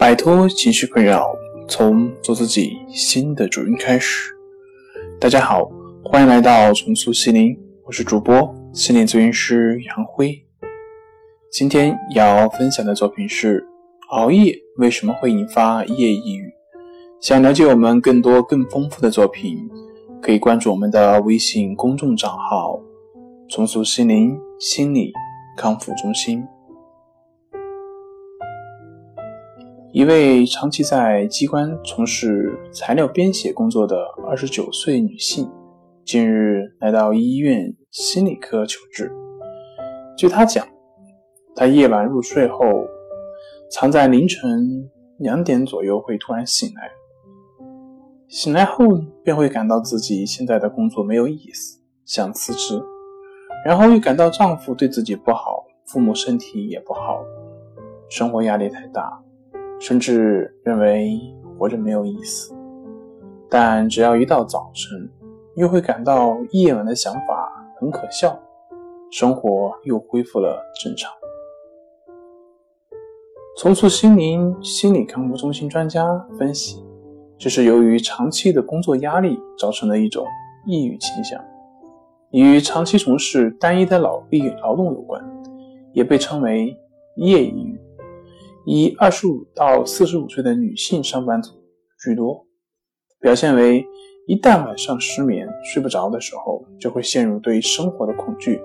摆脱情绪困扰，从做自己新的主人开始。大家好，欢迎来到重塑心灵，我是主播心理咨询师杨辉。今天要分享的作品是：熬夜为什么会引发夜抑郁？想了解我们更多更丰富的作品，可以关注我们的微信公众账号“重塑心灵心理康复中心”。一位长期在机关从事材料编写工作的二十九岁女性，近日来到医院心理科求治。据她讲，她夜晚入睡后，常在凌晨两点左右会突然醒来，醒来后便会感到自己现在的工作没有意思，想辞职，然后又感到丈夫对自己不好，父母身体也不好，生活压力太大。甚至认为活着没有意思，但只要一到早晨，又会感到夜晚的想法很可笑，生活又恢复了正常。重塑心灵心理康复中心专家分析，这是由于长期的工作压力造成的一种抑郁倾向，与长期从事单一的劳力劳动有关，也被称为夜抑郁。以二十五到四十五岁的女性上班族居多，表现为一旦晚上失眠睡不着的时候，就会陷入对生活的恐惧，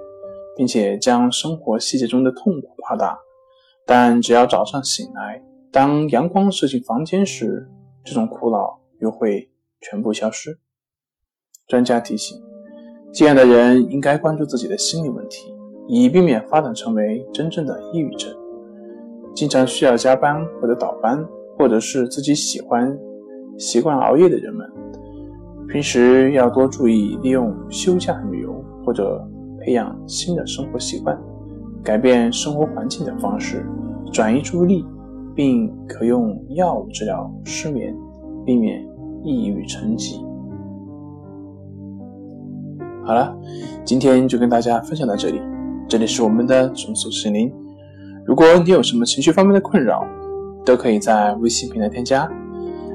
并且将生活细节中的痛苦夸大。但只要早上醒来，当阳光射进房间时，这种苦恼又会全部消失。专家提醒，这样的人应该关注自己的心理问题，以避免发展成为真正的抑郁症。经常需要加班或者倒班，或者是自己喜欢、习惯熬夜的人们，平时要多注意利用休假旅游或者培养新的生活习惯，改变生活环境的方式，转移注意力，并可用药物治疗失眠，避免抑郁成疾。好了，今天就跟大家分享到这里，这里是我们的重塑心灵。如果你有什么情绪方面的困扰，都可以在微信平台添加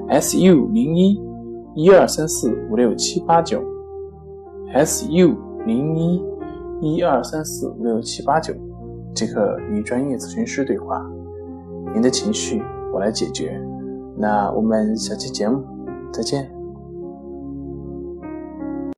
s u 零一一二三四五六七八九 s u 零一一二三四五六七八九，即可与专业咨询师对话。您的情绪我来解决。那我们下期节目再见。